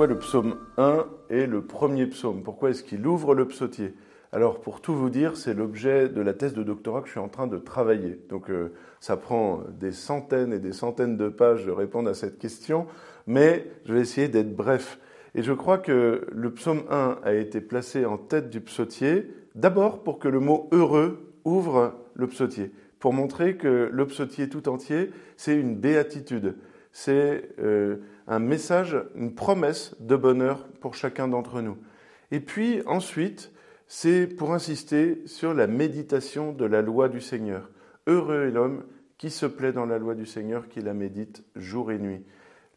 pourquoi le psaume 1 est le premier psaume? Pourquoi est-ce qu'il ouvre le psautier? Alors, pour tout vous dire, c'est l'objet de la thèse de doctorat que je suis en train de travailler. Donc, euh, ça prend des centaines et des centaines de pages de répondre à cette question, mais je vais essayer d'être bref. Et je crois que le psaume 1 a été placé en tête du psautier, d'abord pour que le mot heureux ouvre le psautier, pour montrer que le psautier tout entier, c'est une béatitude c'est euh, un message, une promesse de bonheur pour chacun d'entre nous. Et puis ensuite, c'est pour insister sur la méditation de la loi du Seigneur. Heureux est l'homme qui se plaît dans la loi du Seigneur, qui la médite jour et nuit.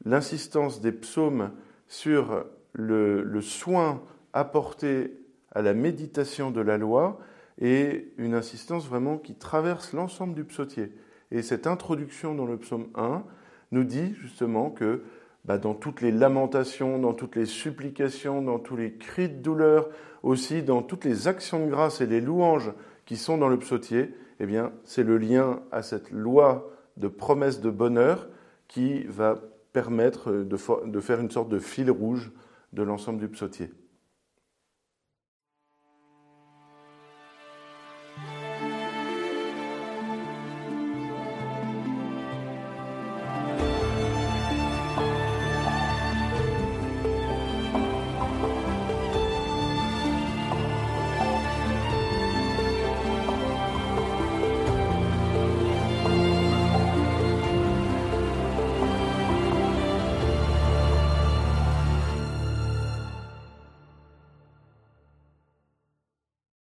L'insistance des psaumes sur le, soin apporté à la méditation de la loi est une insistance vraiment qui traverse l'ensemble du psautier. Et cette introduction dans le psaume 1, nous dit justement que bah, dans toutes les lamentations, dans toutes les supplications, dans tous les cris de douleur, aussi dans toutes les actions de grâce et les louanges qui sont dans le psautier, eh c'est le lien à cette loi de promesse de bonheur qui va permettre de faire une sorte de fil rouge de l'ensemble du psautier.